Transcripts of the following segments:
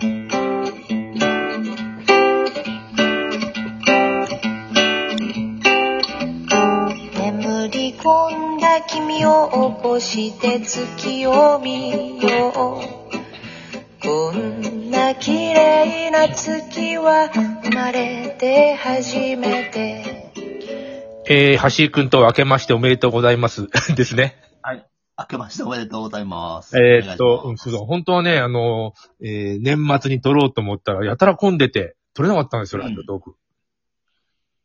眠り込んだ君を起こして月を見ようこんな綺麗な月は生まれて初めてえー、橋井くんと明けましておめでとうございます。ですね。はい。明けましておめでとうございます。えーっと、うん、そうそう本当はね、あの、えー、年末に撮ろうと思ったら、やたら混んでて、撮れなかったんですよ、うんラジオトーク。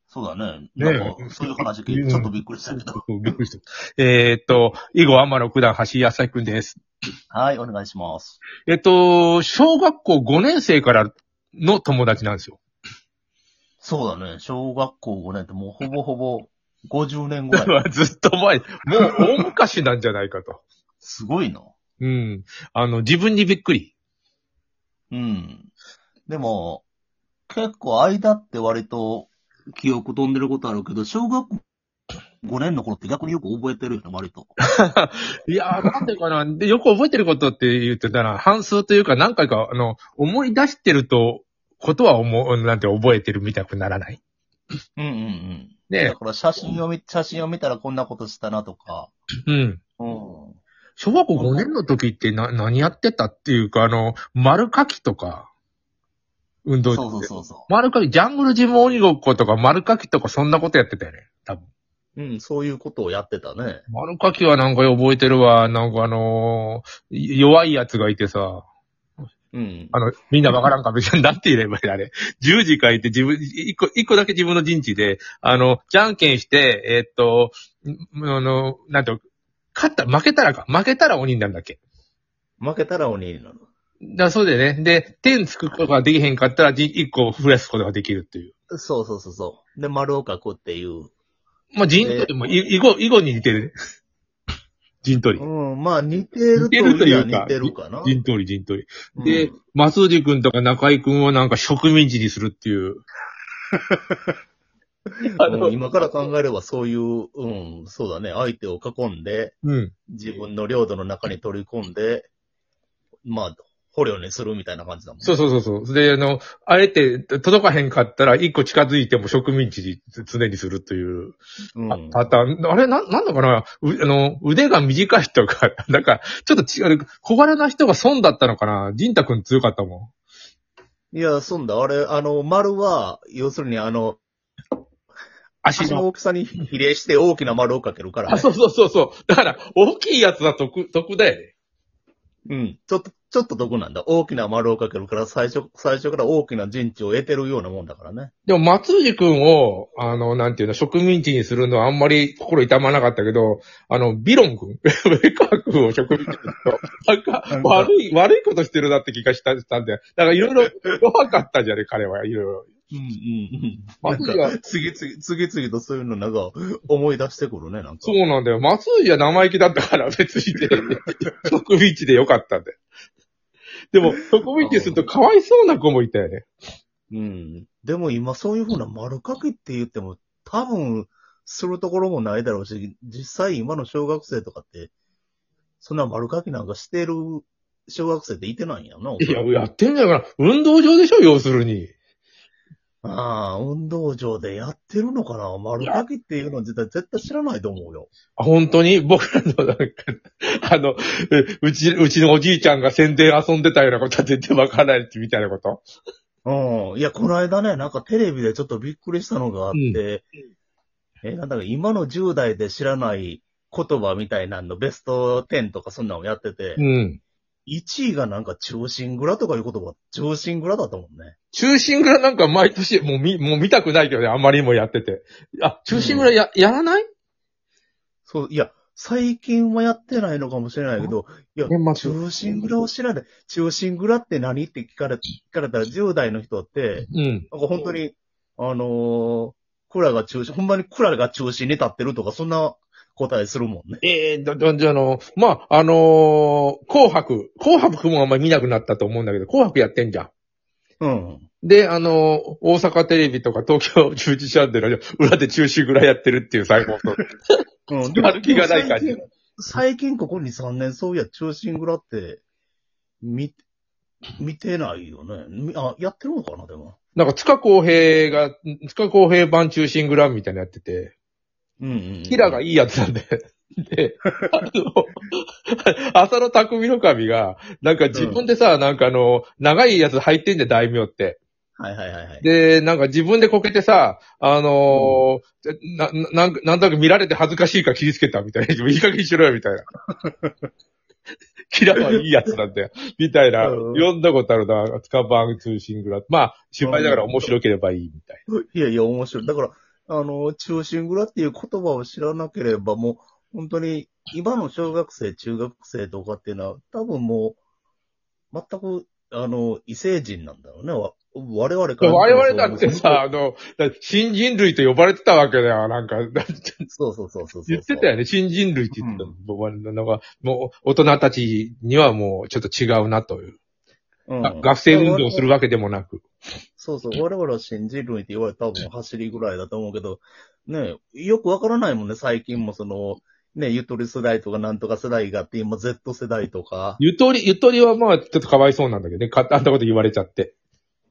そうだね。ねそういう話聞いてちょっとびっくりしたけど。そうびっくりした。えーっと、囲碁天野九段、橋井康くんです。はい、お願いします。えっと、小学校5年生からの友達なんですよ。そうだね。小学校5年ってもうほぼほぼ50年ぐらい。ずっと前、もう大昔なんじゃないかと。すごいな。うん。あの、自分にびっくり。うん。でも、結構間って割と記憶飛んでることあるけど、小学校5年の頃って逆によく覚えてるよね、割と。いやー、なんでかな。で、よく覚えてることって言ってたら、半数というか何回か、あの、思い出してると、ことは思う、なんて覚えてるみたくならない？うんうんうん。ねだから写真を見、写真を見たらこんなことしたなとか。うん。うん。小学校5年の時ってな、何やってたっていうか、あの、丸書きとか、運動そうそうそうそ丸書き、ジャングルジム鬼ごっことか丸書きとかそんなことやってたよね。多分。う。うん、そういうことをやってたね。丸書きはなんか覚えてるわ。なんかあのー弱いやつがいてさ、うん。あの、みんなわからんかもしれん。なんて言えばいいあれ。十字書いて自分、一個、一個だけ自分の陣地で、あの、じゃんけんして、えーっと、んあの、なんていうの勝った、負けたらか。負けたら鬼になるんだっけ。負けたら鬼になる。だそうでね。で、点つくことができへんかったら、じ一個増やすことができるっていう。そうそうそうそう。で、丸を書くっていう。まあ、陣取りも、い囲碁、囲碁に似てるね。陣取り。うん、まあ似てると似てるというか似てるかな。陣取り、陣取り。うんで、松藤くんとか中井くんをなんか植民地にするっていう。あのうん今から考えればそういう、うん、そうだね。相手を囲んで、うん。自分の領土の中に取り込んで、まあ、捕虜にするみたいな感じだもん。そうそうそうそう。で、あの、あえて届かへんかったら、一個近づいても植民地に常にするといううん。パターン。あれ、な、なんだかな？うあの、腕が短い人が、なんか、ちょっと違う、小柄な人が損だったのかな？ジンタ君強かったもん。いや、そんだ。あれ、あの、丸は、要するにあの、足の。足の大きさに比例して大きな丸をかけるから、ね。あ、そうそうそうそう。だから、大きいやつは得、得だよね。うん。ちょっと、ちょっと得なんだ？大きな丸をかけるから、最初、最初から大きな陣地を得てるようなもんだからね。でも、松藤くんを、あの、なんていうの、植民地にするのはあんまり心痛まなかったけど、あの、ビロン君、ベカー君を植民地にすると、なんか、なんか悪い、悪いことしてるなって気がした、したんで、だからいろいろ弱かったじゃね、彼は、いろいろ。うんうんうん。松藤はなんか、次々、次々とそういうのなんか、思い出してくるね、なんか。そうなんだよ。松藤は生意気だったから別にね、植民地でよかったんだよ。でも、植民地にするとかわいそうな子もいたよね。うん。でも今そういうふうな丸書きって言っても、多分、するところもないだろうし、実際今の小学生とかって、そんな丸書きなんかしてる小学生っていてないんやな。いや、やってんじゃないかな。運動場でしょ、要するに。ああ、運動場でやってるのかな？丸書きっていうのは絶対、絶対知らないと思うよ。あ、本当に？僕らの、なんか、あの、えうち、うちのおじいちゃんが宣伝遊んでたようなことは全然わからないみたいなこと？うん。いや、この間ね、なんかテレビでちょっとびっくりしたのがあって、え、なんだか今の10代で知らない言葉みたいなのベスト10とかそんなのやってて、うん。1位がなんか中心蔵とかいう言葉、中心蔵だったもんね。中心蔵なんか毎年、もう見、もう見たくないけどね、あまりにもやってて。あ、中心蔵や、やらない？そう、いや、最近はやってないのかもしれないけど、いや、中心蔵を知らない。中心蔵って何って聞かれ、聞かれたら10代の人って、うん。なんか本当に、あのー、蔵が中心、ほんまに蔵が中心に立ってるとか、そんな答えするもんね。ええだ、だ、じゃあの、まあ、あのー紅白。紅白もあんまり見なくなったと思うんだけど、紅白やってんじゃん。うん。で、あのー大阪テレビとか東京中日チャンネルの裏で中心ぐらいやってるっていう最高の。うん。やる気がない感じ最近ここ2、3年そういや中心蔵って、見、見てないよね。みあ、やってるのかな、でも。なんか、塚公平が、塚公平版中心グランみたいなのやってて、うんうん。キラがいいやつなんで。で、あの、浅野匠の神が、なんか自分でさ、なんかあの、長いやつ入ってんじゃん、大名って。はいはいはいはい。で、なんか自分でこけてさ、あのーな、ななんか、なんとなく見られて恥ずかしいから切りつけたみたいな。いい加減にしろよ、みたいな。キラはいいやつなんだよ。みたいな。うん読んだことあるな、スカバン通信グラまあ、失敗だから面白ければいいみたい。いやいや、面白い。だから、あの、中心蔵っていう言葉を知らなければ、もう、本当に、今の小学生、中学生とかっていうのは、多分もう、全く、あの、異星人なんだろうね。わ我々から。我々だってさ、あの、だ新人類と呼ばれてたわけだよ、なんか。そうそうそうそう。言ってたよね、新人類って言ってた。僕はなんか、もう、大人たちにはもう、ちょっと違うなという。うんが学生運動するわけでもなく。そうそう。我々は新人類って言われたら多分走りぐらいだと思うけど、ねよくわからないもんね、最近もその、ね、ゆとり世代とかなんとか世代があって、今 Z 世代とか、ゆとり、ゆとりはまあ、ちょっとかわいそうなんだけどね。かあんなこと言われちゃって。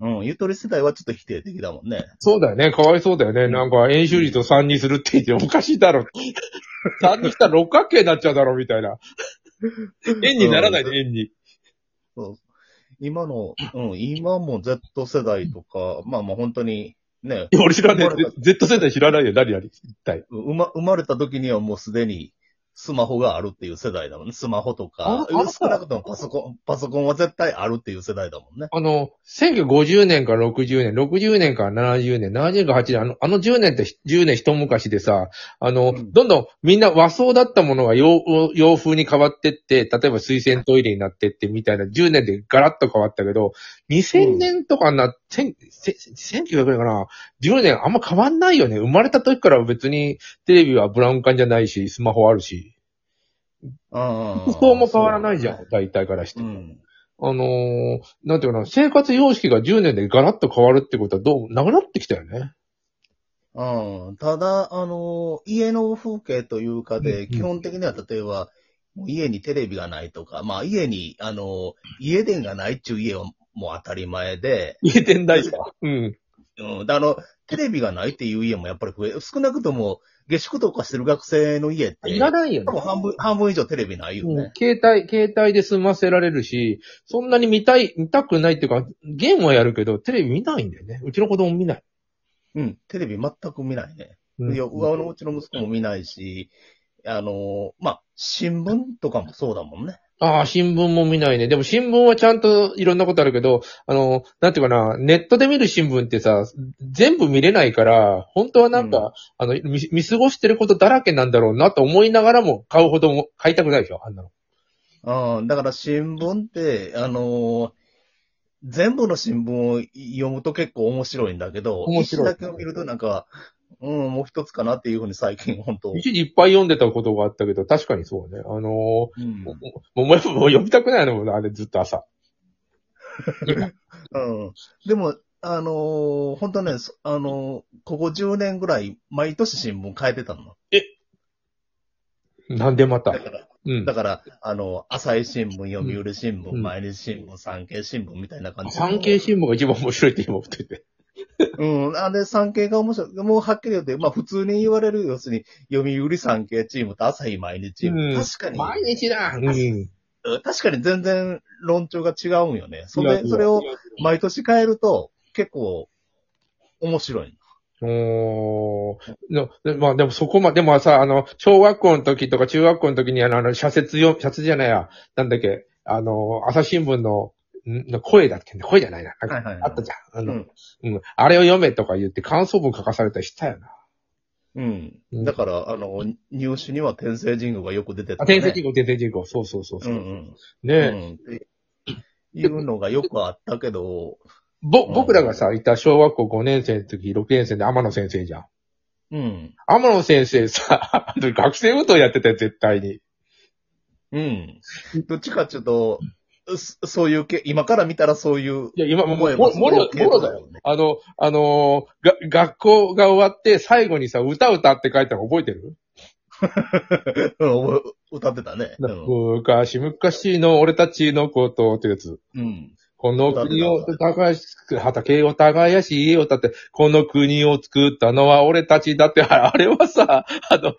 うん、ゆとり世代はちょっと否定的だもんね。そうだよね。かわいそうだよね。なんか、演習率を3にするって言っておかしいだろ。3にしたら六角形になっちゃうだろ、みたいな。円にならないで、円に。そう今の、うん、今も Z 世代とか、まあまあ本当に、ね、いや俺知らねえ。Z 世代知らないよ。何々一体。生ま、生まれた時にはもうすでにスマホがあるっていう世代だもんね。スマホとかああ。少なくともパソコン、パソコンは絶対あるっていう世代だもんね。あの、1950年から60年、60年から70年、70年から80年、あの、あの10年って10年一昔でさ、あの、うんどんどんみんな和装だったものが洋洋風に変わってって、例えば水洗トイレになってってみたいな10年でガラッと変わったけど、2000年とかになって、千1900年かな ?10 年あんま変わんないよね。生まれた時から別にテレビはブラウン管じゃないし、スマホあるし。うん。服装も変わらないじゃん、大体からして。うん。あのー、なんていうかな、生活様式が10年でガラッと変わるってことはどう、なくなってきたよね。うん。ただ、あの、家の風景というかで、うん基本的には例えば、もう家にテレビがないとか、まあ家に、あの、家電がないっていう家はもう当たり前で、家電大か。うん。うん。であの、テレビがないっていう家もやっぱり増え、少なくとも下宿とかしてる学生の家って、いらないよね多分。半分、半分以上テレビないようんね。携帯、携帯で済ませられるし、そんなに見たい、見たくないっていうか、ゲームはやるけど、テレビ見ないんだよね。うちの子供見ない。うん。テレビ全く見ないね。うんいや、上のうちの息子も見ないし、あの、まあ、新聞とかもそうだもんね。ああ、新聞も見ないね。でも新聞はちゃんといろんなことあるけど、あの、なんていうかな、ネットで見る新聞ってさ、全部見れないから、本当はなんか、うんあの見、見過ごしてることだらけなんだろうなと思いながらも買うほども、買いたくないでしょ、あんなの。うん。だから新聞って、あの全部の新聞を読むと結構面白いんだけど、面白い一だけを見るとなんか、うん、もう一つかなっていうふうに最近本当。一時いっぱい読んでたことがあったけど、確かにそうね。あのーうんもう、もうもう読みたくないのもんあれずっと朝。うん。でも、あのー本当ね、そあのーここ10年ぐらい、毎年新聞変えてたの。なんでまた？だ。から、うんだ。から、あの、朝日新聞、読売新聞、うん毎日新聞、産経新聞みたいな感じで。産経新聞が一番面白いって今思ってて。うん。あれ、産経が面白い。もうはっきり言って、まあ普通に言われる、要するに、読売産経チームと朝日毎日チーム。うん確かに、毎日だうん。うん確かに全然論調が違うんよね。それ、それを毎年変えると、結構、面白い。おーまあでもそこまで、でもさ、あの、小学校の時とか中学校の時にあの、あの社説よ、社説じゃないや、なんだっけ、あの、朝日新聞の、んの声だっけ声じゃないな。なあったじゃん。あの、うん。うん。あれを読めとか言って感想文書かされたりしたよな。うん。うんだから、あの、入試には天聖神宮がよく出てた、あ、ね。天聖人口、天聖人口。そうそうそうそうう。んうん。ねえ、うん。いうのがよくあったけど、ぼ、僕らがさ、いた小学校5年生の時、6年生で天野先生じゃん。うん。天野先生さ、学生運動やってたよ、絶対に。うん。どっちかっていうと、そそういうけ、今から見たらそういう。いや、今、もももろ、もろだよ。あの、あのーが、学校が終わって、最後にさ、歌歌って書いたの覚えてる、うん歌ってたね。うん。昔、昔の俺たちのことってやつ。うん。この国を耕し、畑を耕し、家を建て、この国を作ったのは俺たちだって、あれはさ、あの、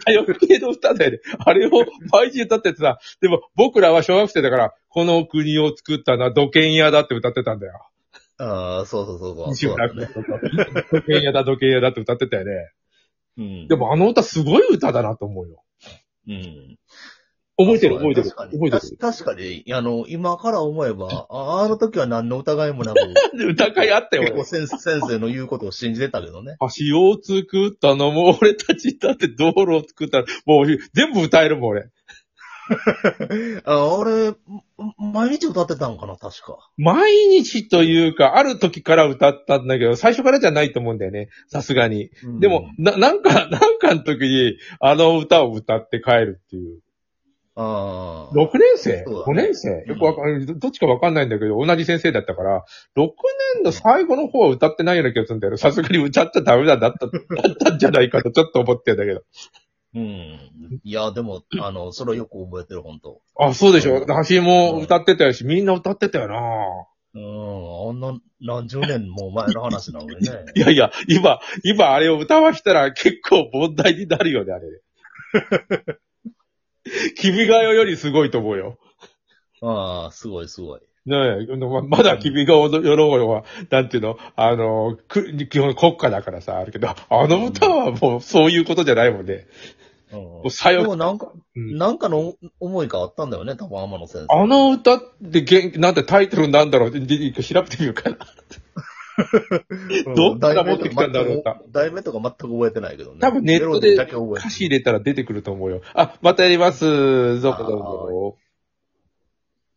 歌謡系の歌だよね。あれを毎日歌っててさ、でも僕らは小学生だから、この国を作ったのは土建屋だって歌ってたんだよ。ああ、そうそうそうそう。そうだね。土建屋だ、土建屋だって歌ってたよね。うん。でもあの歌すごい歌だなと思うよ。うん。覚えてる、覚えてる。だね確かに覚えてる。確かに、あの、今から思えば、ああの時は何の疑いもなく、歌会あったよ、俺結構先先生の言うことを信じてたけどね。橋を作ったのも俺たちだって道路を作ったのもう全部歌えるもん俺。あ俺、ん毎日歌ってたんかな、確か。毎日というか、ある時から歌ったんだけど、最初からじゃないと思うんだよね。さすがに。うんでも、な、なんか、なんかの時に、あの歌を歌って帰るっていう。ああ。6年生？そうだね ?5 年生？よくわかんない。どっちかわかんないんだけど、同じ先生だったから、6年の最後の方は歌ってないような気がするんだよ。さすがに歌っちゃダメだ、だった、だったんじゃないかとちょっと思ってんだけど。うん。いや、でも、あの、それはよく覚えてる、本当あ、そうでしょ？うん橋も歌ってたよし、みんな歌ってたよなうん。あんな、何十年も前の話なのにね。いやいや、今、今あれを歌わしたら結構問題になるよね、あれ。君が代よりすごいと思うよ。ああ、すごいすごい。ねえ、ままだ君が代よろは、なんていうの、あの、く基本国家だからさ、あるけど、あの歌はもうそういうことじゃないもんね。うんもう左で翼もなんか、うんなんかの思いがあったんだよね、多分天野先生。あの歌ってげん、なんてタイトルなんだろう？って、で調べてみようかな。う んどっから持ってきたんだろうか題名とか全く覚えてないけどね。多分ネットで歌詞入れたら出てくると思うよ。あ、またやります。どうぞどうぞ。